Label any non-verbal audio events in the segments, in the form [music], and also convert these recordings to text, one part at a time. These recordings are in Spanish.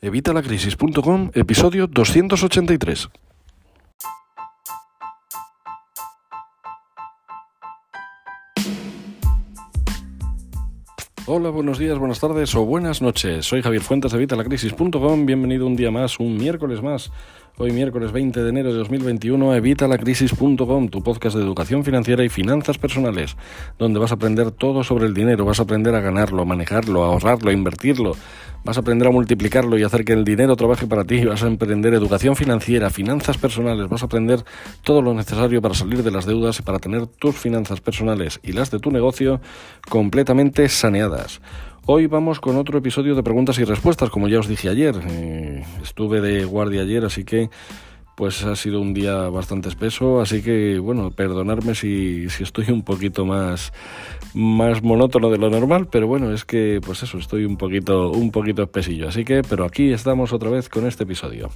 Evitalacrisis.com, episodio 283. Hola, buenos días, buenas tardes o buenas noches. Soy Javier Fuentes de Evitalacrisis.com. Bienvenido un día más, un miércoles más Hoy miércoles 20 de enero de 2021, evitalacrisis.com, tu podcast de educación financiera y finanzas personales, donde vas a aprender todo sobre el dinero, vas a aprender a ganarlo, a manejarlo, a ahorrarlo, a invertirlo, vas a aprender a multiplicarlo y hacer que el dinero trabaje para ti, vas a emprender educación financiera, finanzas personales, vas a aprender todo lo necesario para salir de las deudas y para tener tus finanzas personales y las de tu negocio completamente saneadas. Hoy vamos con otro episodio de preguntas y respuestas, como ya os dije ayer. Eh, estuve de guardia ayer, así que pues ha sido un día bastante espeso, así que bueno, perdonadme si, si estoy un poquito más, más monótono de lo normal, pero bueno, es que pues eso, estoy un poquito, un poquito espesillo, así que, pero aquí estamos otra vez con este episodio.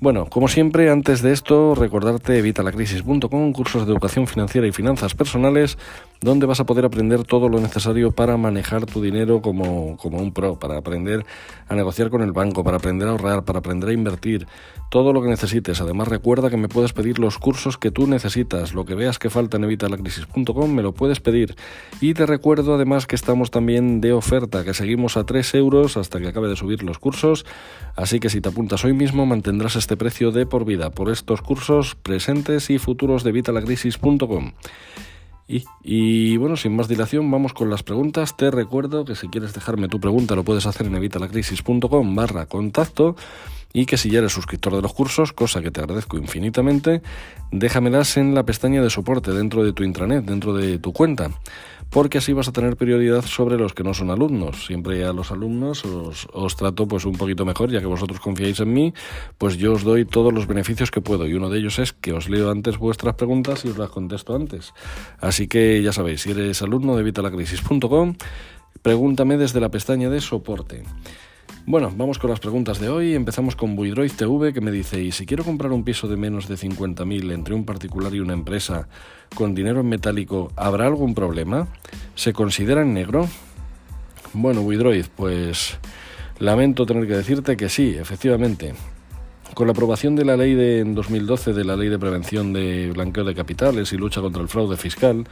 Bueno, como siempre, antes de esto, recordarte evitalacrisis.com, cursos de educación financiera y finanzas personales, donde vas a poder aprender todo lo necesario para manejar tu dinero como, como un pro, para aprender a negociar con el banco, para aprender a ahorrar, para aprender a invertir, todo lo que necesites. Además, recuerda que me puedes pedir los cursos que tú necesitas, lo que veas que falta en evitalacrisis.com, me lo puedes pedir. Y te recuerdo además que estamos también de oferta, que seguimos a 3 euros hasta que acabe de subir los cursos, así que si te apuntas hoy mismo mantendrás este precio de por vida por estos cursos presentes y futuros de vitalacrisis.com. Y, bueno, sin más dilación, vamos con las preguntas. Te recuerdo que si quieres dejarme tu pregunta lo puedes hacer en evitalacrisis.com barra contacto y que si ya eres suscriptor de los cursos, cosa que te agradezco infinitamente, déjamelas en la pestaña de soporte dentro de tu intranet, dentro de tu cuenta porque así vas a tener prioridad sobre los que no son alumnos. Siempre a los alumnos os, trato pues un poquito mejor, ya que vosotros confiáis en mí, pues yo os doy todos los beneficios que puedo y uno de ellos es que os leo antes vuestras preguntas y os las contesto antes. Así que ya sabéis, si eres alumno de vitalacrisis.com, pregúntame desde la pestaña de soporte. Bueno, vamos con las preguntas de hoy. Empezamos con Buidroid TV que me dice, ¿y si quiero comprar un piso de menos de 50.000 entre un particular y una empresa con dinero en metálico, ¿habrá algún problema? ¿Se considera en negro? Bueno, Buidroid, pues lamento tener que decirte que sí, efectivamente. Con la aprobación de la ley de en 2012 de la Ley de Prevención de Blanqueo de Capitales y Lucha contra el Fraude Fiscal,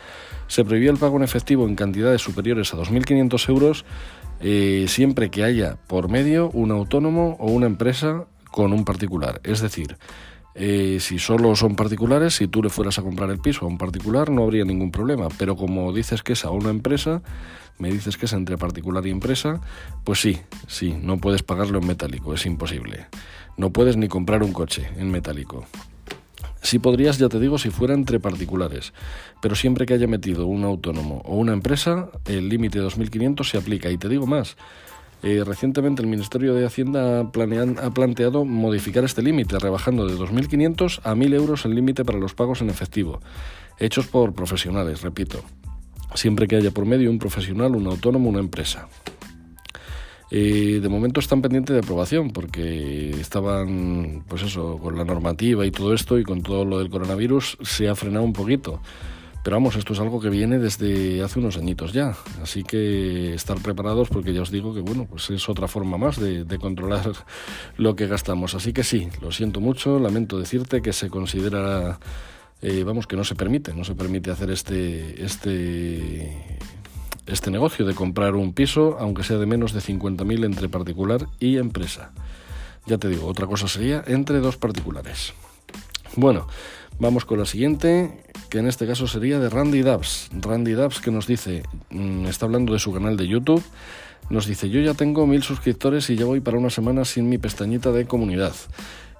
se prohibió el pago en efectivo en cantidades superiores a 2.500 euros eh, siempre que haya por medio un autónomo o una empresa con un particular. Es decir, eh, si solo son particulares, si tú le fueras a comprar el piso a un particular, no habría ningún problema. Pero como dices que es a una empresa, me dices que es entre particular y empresa, pues sí, sí, no puedes pagarlo en metálico, es imposible. No puedes ni comprar un coche en metálico. Sí podrías, ya te digo, si fuera entre particulares, pero siempre que haya metido un autónomo o una empresa, el límite de 2.500 se aplica. Y te digo más, eh, recientemente el Ministerio de Hacienda ha planteado modificar este límite, rebajando de 2.500 a 1.000 euros el límite para los pagos en efectivo, hechos por profesionales, repito. Siempre que haya por medio un profesional, un autónomo, una empresa. Eh, de momento están pendientes de aprobación porque estaban, pues eso, con la normativa y todo esto y con todo lo del coronavirus se ha frenado un poquito. Pero vamos, esto es algo que viene desde hace unos añitos ya, así que estar preparados porque ya os digo que bueno, pues es otra forma más de, controlar [laughs] lo que gastamos. Así que sí, lo siento mucho, lamento decirte que se considera, eh, vamos, que no se permite, no se permite hacer este, este este negocio de comprar un piso, aunque sea de menos de 50.000 entre particular y empresa. Ya te digo, otra cosa sería entre dos particulares. Bueno, vamos con la siguiente, que en este caso sería de Randy Dubs. Randy Dubs que nos dice, mm, está hablando de su canal de YouTube, nos dice, yo ya tengo mil suscriptores y ya voy para una semana sin mi pestañita de comunidad.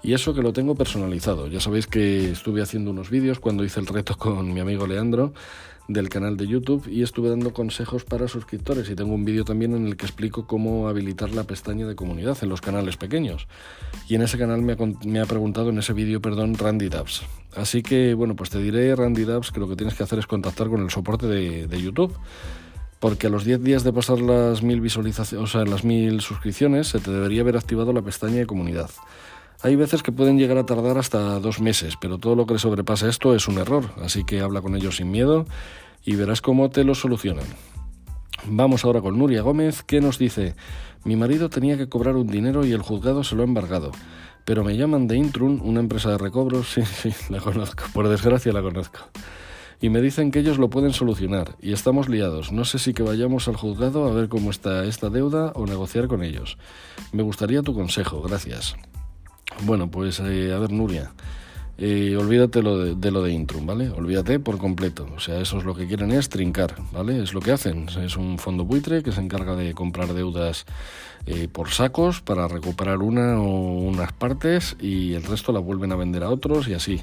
Y eso que lo tengo personalizado. Ya sabéis que estuve haciendo unos vídeos cuando hice el reto con mi amigo Leandro del canal de YouTube y estuve dando consejos para suscriptores y tengo un vídeo también en el que explico cómo habilitar la pestaña de comunidad en los canales pequeños. Y en ese canal me ha, preguntado, en ese vídeo, perdón, Randy Dubs. Así que, bueno, pues te diré, Randy Dubs, que lo que tienes que hacer es contactar con el soporte de, de YouTube. Porque a los 10 días de pasar las mil visualizaciones, o sea, las mil suscripciones, se te debería haber activado la pestaña de comunidad. Hay veces que pueden llegar a tardar hasta dos meses, pero todo lo que le sobrepasa esto es un error, así que habla con ellos sin miedo y verás cómo te lo solucionan. Vamos ahora con Nuria Gómez, que nos dice, mi marido tenía que cobrar un dinero y el juzgado se lo ha embargado, pero me llaman de Intrun, una empresa de recobros, [laughs] sí, sí, la conozco, por desgracia la conozco, y me dicen que ellos lo pueden solucionar, y estamos liados, no sé si que vayamos al juzgado a ver cómo está esta deuda o negociar con ellos. Me gustaría tu consejo, gracias. Bueno, pues eh, a ver, Nuria. Eh, olvídate lo de, lo de Intrum, ¿vale? Olvídate por completo. O sea, eso es lo que quieren es trincar, ¿vale? Es lo que hacen. Es un fondo buitre que se encarga de comprar deudas eh, por sacos para recuperar una o unas partes y el resto la vuelven a vender a otros y así.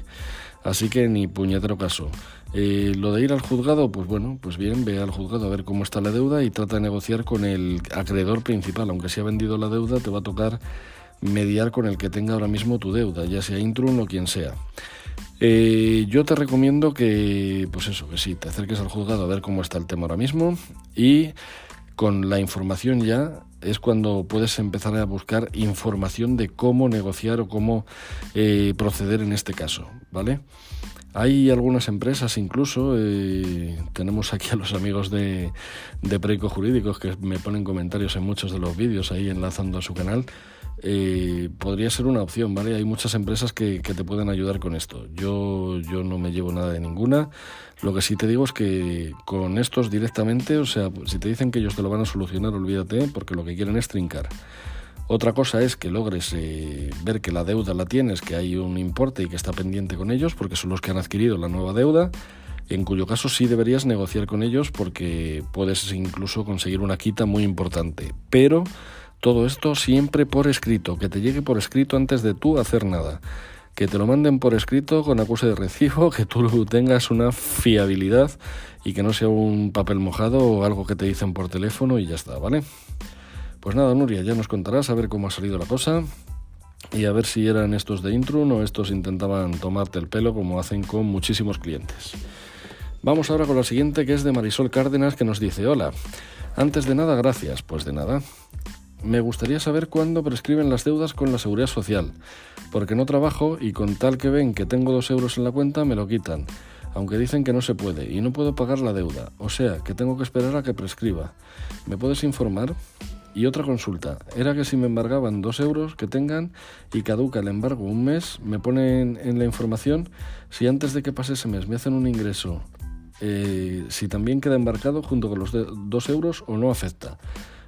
Así que ni puñetero caso. Eh, lo de ir al juzgado, pues bueno, pues bien, ve al juzgado a ver cómo está la deuda y trata de negociar con el acreedor principal. Aunque se ha vendido la deuda, te va a tocar mediar con el que tenga ahora mismo tu deuda, ya sea Intrum o quien sea. Eh, yo te recomiendo que, pues eso, que sí, te acerques al juzgado a ver cómo está el tema ahora mismo y con la información ya es cuando puedes empezar a buscar información de cómo negociar o cómo eh, proceder en este caso, ¿vale? Hay algunas empresas incluso, eh, tenemos aquí a los amigos de, de Preco Jurídicos que me ponen comentarios en muchos de los vídeos ahí enlazando a su canal, eh, podría ser una opción, ¿vale? Hay muchas empresas que, te pueden ayudar con esto. Yo, yo no me llevo nada de ninguna. Lo que sí te digo es que con estos directamente, o sea, si te dicen que ellos te lo van a solucionar, olvídate, porque lo que quieren es trincar. Otra cosa es que logres eh, ver que la deuda la tienes, que hay un importe y que está pendiente con ellos, porque son los que han adquirido la nueva deuda, en cuyo caso sí deberías negociar con ellos porque puedes incluso conseguir una quita muy importante. Pero todo esto siempre por escrito, que te llegue por escrito antes de tú hacer nada. Que te lo manden por escrito con acuse de recibo, [laughs] que tú tengas una fiabilidad y que no sea un papel mojado o algo que te dicen por teléfono y ya está, ¿vale? Pues nada, Nuria, ya nos contarás a ver cómo ha salido la cosa y a ver si eran estos de Intrun o estos intentaban tomarte el pelo como hacen con muchísimos clientes. Vamos ahora con la siguiente que es de Marisol Cárdenas que nos dice, hola, antes de nada, gracias, pues de nada. Me gustaría saber cuándo prescriben las deudas con la seguridad social, porque no trabajo y con tal que ven que tengo dos euros en la cuenta me lo quitan, aunque dicen que no se puede y no puedo pagar la deuda, o sea que tengo que esperar a que prescriba. ¿Me puedes informar? Y otra consulta, era que si me embargaban dos euros que tengan y caduca el embargo un mes, me ponen en la información si antes de que pase ese mes me hacen un ingreso, eh, si también queda embarcado junto con los dos euros o no afecta.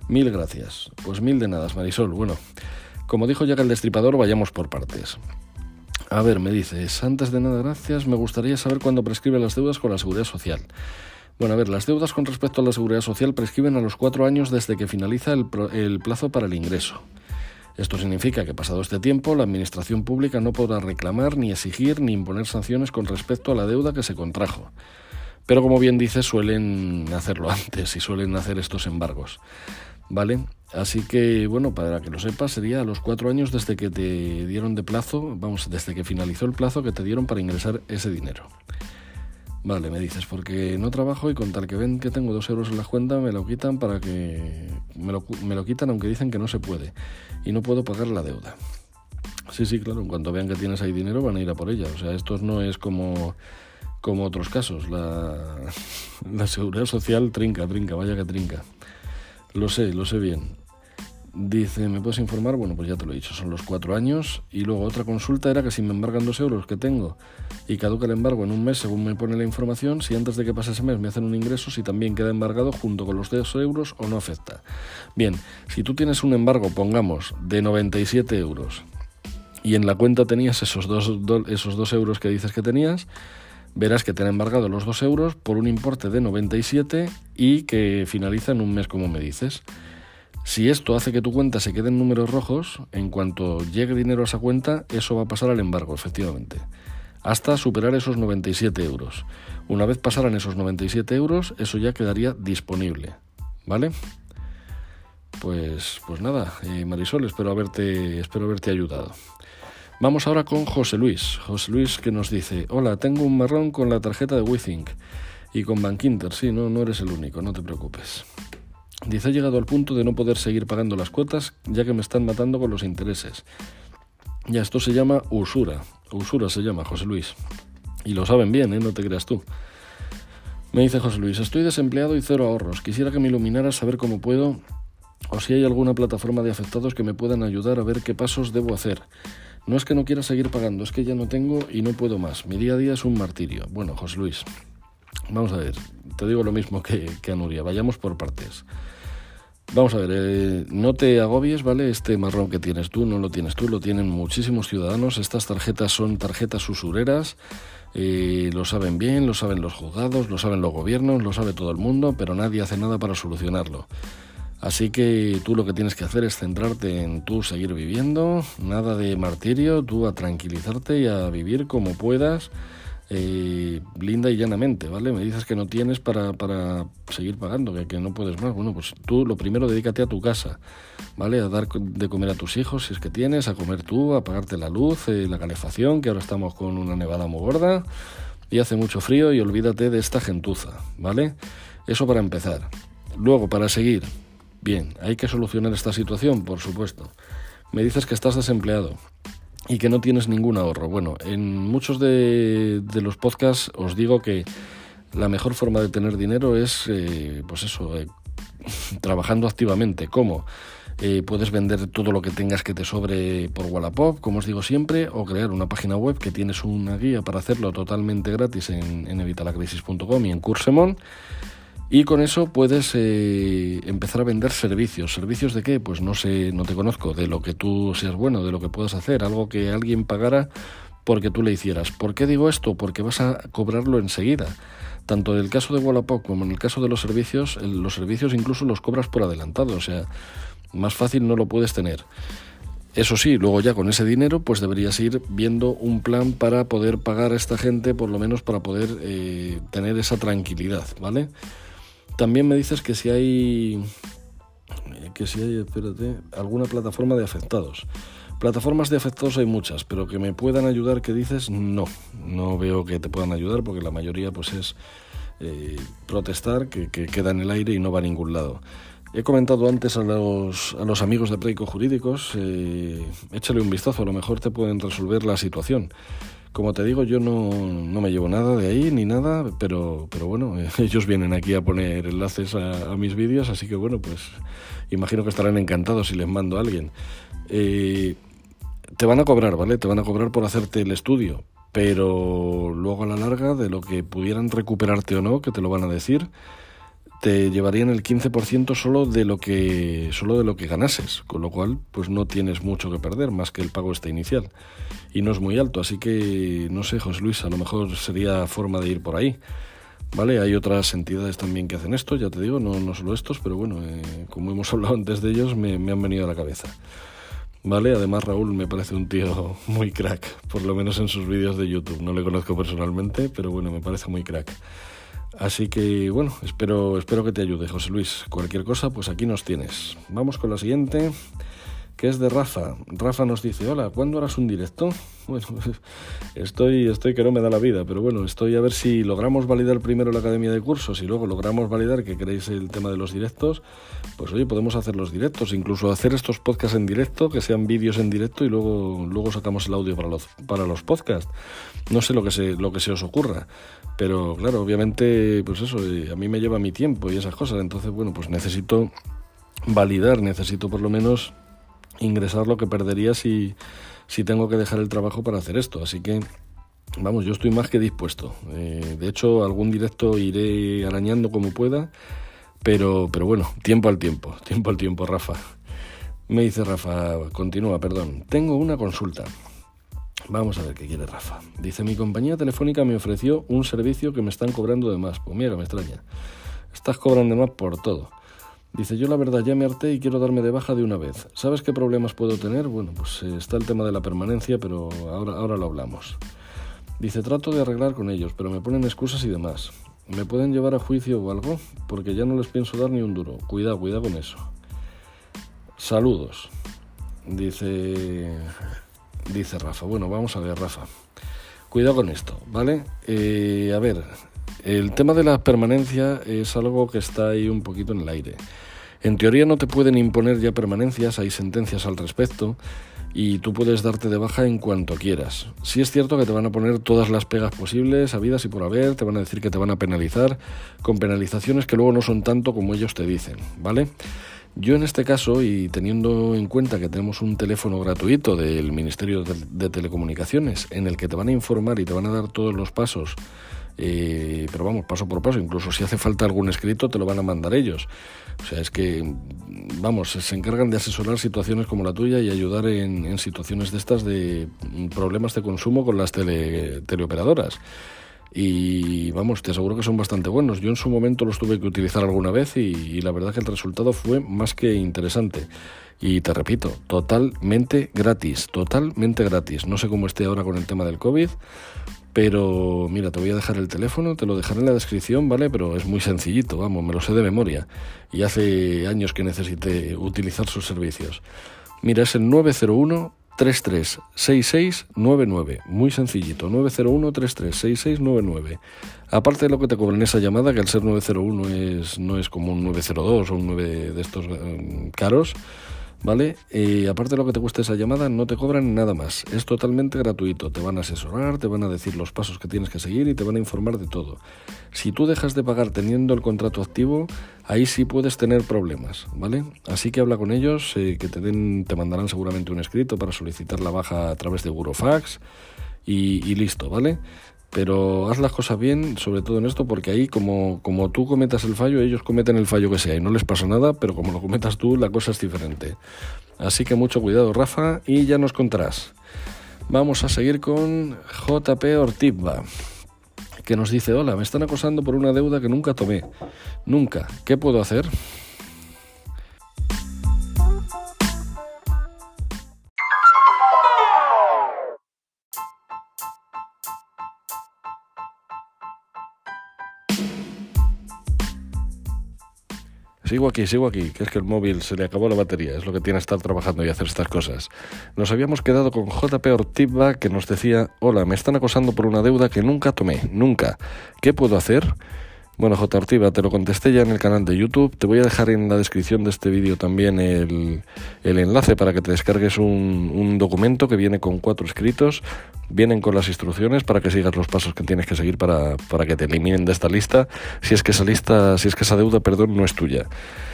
Mil gracias. Pues mil de nada, Marisol. Bueno, como dijo ya que el destripador, vayamos por partes. A ver, me dices, antes de nada, gracias, me gustaría saber cuándo prescribe las deudas con la seguridad social. Bueno, a ver, las deudas con respecto a la seguridad social prescriben a los cuatro años desde que finaliza el, plazo para el ingreso. Esto significa que pasado este tiempo la Administración Pública no podrá reclamar, ni exigir, ni imponer sanciones con respecto a la deuda que se contrajo. Pero como bien dice, suelen hacerlo [laughs] antes y suelen hacer estos embargos. ¿vale? Así que, bueno, para que lo sepas, sería a los cuatro años desde que te dieron de plazo, vamos, desde que finalizó el plazo que te dieron para ingresar ese dinero. Vale, me dices, porque no trabajo y con tal que ven que tengo dos euros en la cuenta, me lo quitan para que. Me lo, me lo quitan aunque dicen que no se puede. Y no puedo pagar la deuda. Sí, sí, claro, en cuanto vean que tienes ahí dinero van a ir a por ella. O sea, esto no es como, como otros casos. La, [laughs] la seguridad social trinca, trinca, vaya que trinca. Lo sé, lo sé bien. Dice, ¿me puedes informar? Bueno, pues ya te lo he dicho, son los cuatro años. Y luego otra consulta era que si me embargan dos euros que tengo y caduca el embargo en un mes según me pone la información, si antes de que pase ese mes me hacen un ingreso, si también queda embargado junto con los dos euros o no afecta. Bien, si tú tienes un embargo, pongamos, de 97 euros y en la cuenta tenías esos dos, esos dos euros que dices que tenías, verás que te han embargado los 2 euros por un importe de 97 y que finaliza en un mes como me dices. Si esto hace que tu cuenta se quede en números rojos, en cuanto llegue dinero a esa cuenta, eso va a pasar al embargo, efectivamente, hasta superar esos 97 euros. Una vez pasaran esos 97 euros, eso ya quedaría disponible, ¿vale? Pues, pues nada, eh, Marisol, espero haberte, espero haberte ayudado. Vamos ahora con José Luis. José Luis que nos dice, hola, tengo un marrón con la tarjeta de WeThink y con Bankinter. Sí, no, no eres el único, no te preocupes. Dice, he llegado al punto de no poder seguir pagando las cuotas ya que me están matando con los intereses. Ya, esto se llama usura. Usura se llama, José Luis. Y lo saben bien, ¿eh? No te creas tú. Me dice José Luis, estoy desempleado y cero ahorros. Quisiera que me iluminaras saber cómo puedo o si hay alguna plataforma de afectados que me puedan ayudar a ver qué pasos debo hacer. No es que no quiera seguir pagando, es que ya no tengo y no puedo más. Mi día a día es un martirio. Bueno, José Luis, vamos a ver, te digo lo mismo que, que a Nuria, vayamos por partes. Vamos a ver, eh, no te agobies, ¿vale? Este marrón que tienes tú no lo tienes tú, lo tienen muchísimos ciudadanos. Estas tarjetas son tarjetas usureras, eh, lo saben bien, lo saben los juzgados, lo saben los gobiernos, lo sabe todo el mundo, pero nadie hace nada para solucionarlo. Así que tú lo que tienes que hacer es centrarte en tú seguir viviendo, nada de martirio, tú a tranquilizarte y a vivir como puedas, eh, linda y llanamente, ¿vale? Me dices que no tienes para, para seguir pagando, que, no puedes más. Bueno, pues tú lo primero dedícate a tu casa, ¿vale? A dar de comer a tus hijos si es que tienes, a comer tú, a pagarte la luz, eh, la calefacción, que ahora estamos con una nevada muy gorda y hace mucho frío y olvídate de esta gentuza, ¿vale? Eso para empezar. Luego, para seguir, Bien, hay que solucionar esta situación, por supuesto. Me dices que estás desempleado y que no tienes ningún ahorro. Bueno, en muchos de, los podcasts os digo que la mejor forma de tener dinero es, eh, pues eso, eh, [laughs] trabajando activamente. ¿Cómo? Eh, puedes vender todo lo que tengas que te sobre por Wallapop, como os digo siempre, o crear una página web que tienes una guía para hacerlo totalmente gratis en, en evitalacrisis.com y en Cursemon y con eso puedes eh, empezar a vender servicios. ¿Servicios de qué? Pues no sé, no te conozco. De lo que tú seas bueno, de lo que puedas hacer. Algo que alguien pagara porque tú le hicieras. ¿Por qué digo esto? Porque vas a cobrarlo enseguida. Tanto en el caso de Wallapop como en el caso de los servicios, los servicios incluso los cobras por adelantado. O sea, más fácil no lo puedes tener. Eso sí, luego ya con ese dinero pues deberías ir viendo un plan para poder pagar a esta gente, por lo menos para poder eh, tener esa tranquilidad, ¿vale? También me dices que si hay que si hay, espérate, alguna plataforma de afectados. Plataformas de afectados hay muchas, pero que me puedan ayudar, que dices, no, no veo que te puedan ayudar porque la mayoría pues es eh, protestar, que, queda en el aire y no va a ningún lado. He comentado antes a los, a los amigos de Prédicos Jurídicos, eh, échale un vistazo, a lo mejor te pueden resolver la situación. Como te digo, yo no, me llevo nada de ahí ni nada, pero, pero bueno, [laughs] ellos vienen aquí a poner enlaces a, mis vídeos, así que bueno, pues imagino que estarán encantados si les mando a alguien. Eh, te van a cobrar, ¿vale? Te van a cobrar por hacerte el estudio, pero luego a la larga, de lo que pudieran recuperarte o no, que te lo van a decir, te llevarían el 15% solo de lo que solo de lo que ganases, con lo cual pues no tienes mucho que perder más que el pago este inicial y no es muy alto, así que no sé, José Luis, a lo mejor sería forma de ir por ahí. ¿Vale? Hay otras entidades también que hacen esto, ya te digo, no, no solo estos, pero bueno, eh, como hemos [laughs] hablado antes de ellos, me, me han venido a la cabeza. ¿Vale? Además Raúl me parece un tío [laughs] muy crack, por lo menos en sus vídeos de YouTube. No le conozco personalmente, pero bueno, me parece muy crack. Así que bueno, espero, espero que te ayude, José Luis. Cualquier cosa, pues aquí nos tienes. Vamos con la siguiente que es de Rafa. Rafa nos dice, hola, ¿cuándo harás un directo? [laughs] Bueno, estoy, estoy que no me da la vida, pero bueno, estoy a ver si logramos validar primero la academia de cursos y luego logramos validar que queréis el tema de los directos, pues oye, podemos hacer los directos, incluso hacer estos podcasts en directo, que sean vídeos en directo y luego, luego sacamos el audio para los, para los podcasts. No sé lo que se, lo que se os ocurra, pero claro, obviamente, pues eso, eh, a mí me lleva mi tiempo y esas cosas, entonces bueno, pues necesito validar, necesito por lo menos ingresar lo que perdería si, si tengo que dejar el trabajo para hacer esto. Así que, vamos, yo estoy más que dispuesto. Eh, de hecho, algún directo iré arañando como pueda, pero, pero bueno, tiempo al tiempo, tiempo al tiempo, Rafa. Me dice Rafa, continúa, perdón. Tengo una consulta. Vamos a ver qué quiere Rafa. Dice, mi compañía telefónica me ofreció un servicio que me están cobrando de más. Pues mira, me extraña. Estás cobrando de más por todo. Dice, yo la verdad ya me harté y quiero darme de baja de una vez. ¿Sabes qué problemas puedo tener? Bueno, pues eh, está el tema de la permanencia, pero ahora, ahora lo hablamos. Dice, trato de arreglar con ellos, pero me ponen excusas y demás. ¿Me pueden llevar a juicio o algo? Porque ya no les pienso dar ni un duro. Cuidado, cuidado con eso. Saludos. Dice, dice Rafa. Bueno, vamos a ver, Rafa. Cuidado con esto, ¿vale? Eh, a ver, el tema de la permanencia es algo que está ahí un poquito en el aire. En teoría no te pueden imponer ya permanencias, hay sentencias al respecto, y tú puedes darte de baja en cuanto quieras. Sí es cierto que te van a poner todas las pegas posibles, habidas y por haber, te van a decir que te van a penalizar, con penalizaciones que luego no son tanto como ellos te dicen, ¿vale? Yo en este caso, y teniendo en cuenta que tenemos un teléfono gratuito del Ministerio de, Telecomunicaciones, en el que te van a informar y te van a dar todos los pasos, eh, pero vamos, paso por paso, incluso si hace falta algún escrito, te lo van a mandar ellos. O sea, es que, vamos, se encargan de asesorar situaciones como la tuya y ayudar en, situaciones de estas de problemas de consumo con las tele, teleoperadoras. Y vamos, te aseguro que son bastante buenos. Yo en su momento los tuve que utilizar alguna vez y, la verdad que el resultado fue más que interesante. Y te repito, totalmente gratis, totalmente gratis. No sé cómo esté ahora con el tema del COVID, pero mira, te voy a dejar el teléfono, te lo dejaré en la descripción, ¿vale? Pero es muy sencillito, vamos, me lo sé de memoria. Y hace años que necesité utilizar sus servicios. Mira, es el 901 336699. Muy sencillito, 901 336699. Aparte de lo que te cobran esa llamada, que al ser 901 es, no es como un 902 o un 9 de estos eh, caros, ¿vale? Y aparte de lo que te cuesta esa llamada, no te cobran nada más. Es totalmente gratuito. Te van a asesorar, te van a decir los pasos que tienes que seguir y te van a informar de todo. Si tú dejas de pagar teniendo el contrato activo, ahí sí puedes tener problemas, ¿vale? Así que habla con ellos, eh, que te, den, te mandarán seguramente un escrito para solicitar la baja a través de Burofax y listo, ¿vale? Pero haz las cosas bien, sobre todo en esto, porque ahí como, como tú cometas el fallo, ellos cometen el fallo que sea y no les pasa nada, pero como lo cometas tú, la cosa es diferente. Así que mucho cuidado, Rafa, y ya nos contarás. Vamos a seguir con JP Ortibba, que nos dice, hola, me están acosando por una deuda que nunca tomé. Nunca. ¿Qué puedo hacer? Sigo aquí, sigo aquí, que es que el móvil se le acabó la batería, es lo que tiene estar trabajando y hacer estas cosas. Nos habíamos quedado con JP Ortiba que nos decía, hola, me están acosando por una deuda que nunca tomé, nunca. ¿Qué puedo hacer? Bueno, J. Ortiva, te lo contesté ya en el canal de YouTube. Te voy a dejar en la descripción de este vídeo también el, enlace para que te descargues un, un, documento que viene con cuatro escritos. Vienen con las instrucciones para que sigas los pasos que tienes que seguir para, para que te eliminen de esta lista. Si es que esa lista, si es que esa deuda, perdón, no es tuya.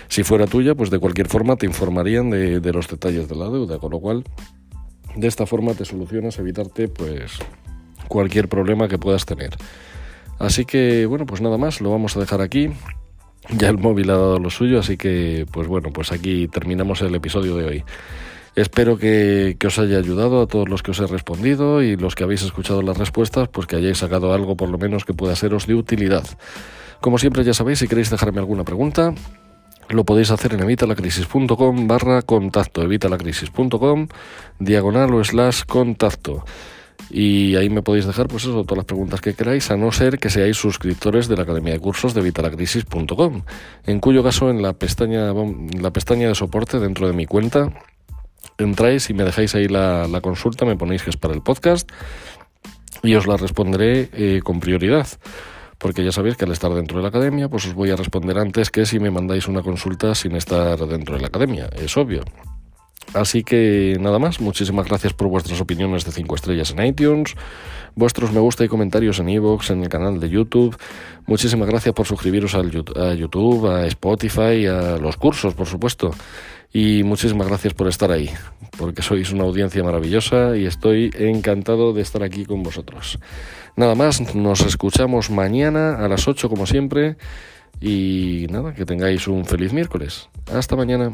Si fuera tuya, pues de cualquier forma te informarían de, de los detalles de la deuda, con lo cual de esta forma te solucionas evitarte pues cualquier problema que puedas tener. Así que bueno, pues nada más, lo vamos a dejar aquí. Ya el móvil ha dado lo suyo, así que pues bueno, pues aquí terminamos el episodio de hoy. Espero que, os haya ayudado a todos los que os he respondido y los que habéis escuchado las respuestas, pues que hayáis sacado algo por lo menos que pueda seros de utilidad. Como siempre ya sabéis, si queréis dejarme alguna pregunta, lo podéis hacer en evitalacrisis.com barra contacto, evitalacrisis.com diagonal o slash contacto. Y ahí me podéis dejar, pues eso, todas las preguntas que queráis, a no ser que seáis suscriptores de la Academia de Cursos de Vitalacrisis.com, en cuyo caso en la pestaña, la pestaña de soporte dentro de mi cuenta entráis y me dejáis ahí la, consulta, me ponéis que es para el podcast y os la responderé eh, con prioridad. Porque ya sabéis que al estar dentro de la academia, pues os voy a responder antes que si me mandáis una consulta sin estar dentro de la academia, es obvio. Así que nada más, muchísimas gracias por vuestras opiniones de 5 estrellas en iTunes, vuestros me gusta y comentarios en iVoox, en el canal de YouTube. Muchísimas gracias por suscribiros a YouTube, a Spotify, a los cursos, por supuesto. Y muchísimas gracias por estar ahí, porque sois una audiencia maravillosa y estoy encantado de estar aquí con vosotros. Nada más, nos escuchamos mañana a las 8 como siempre y nada, que tengáis un feliz miércoles. Hasta mañana.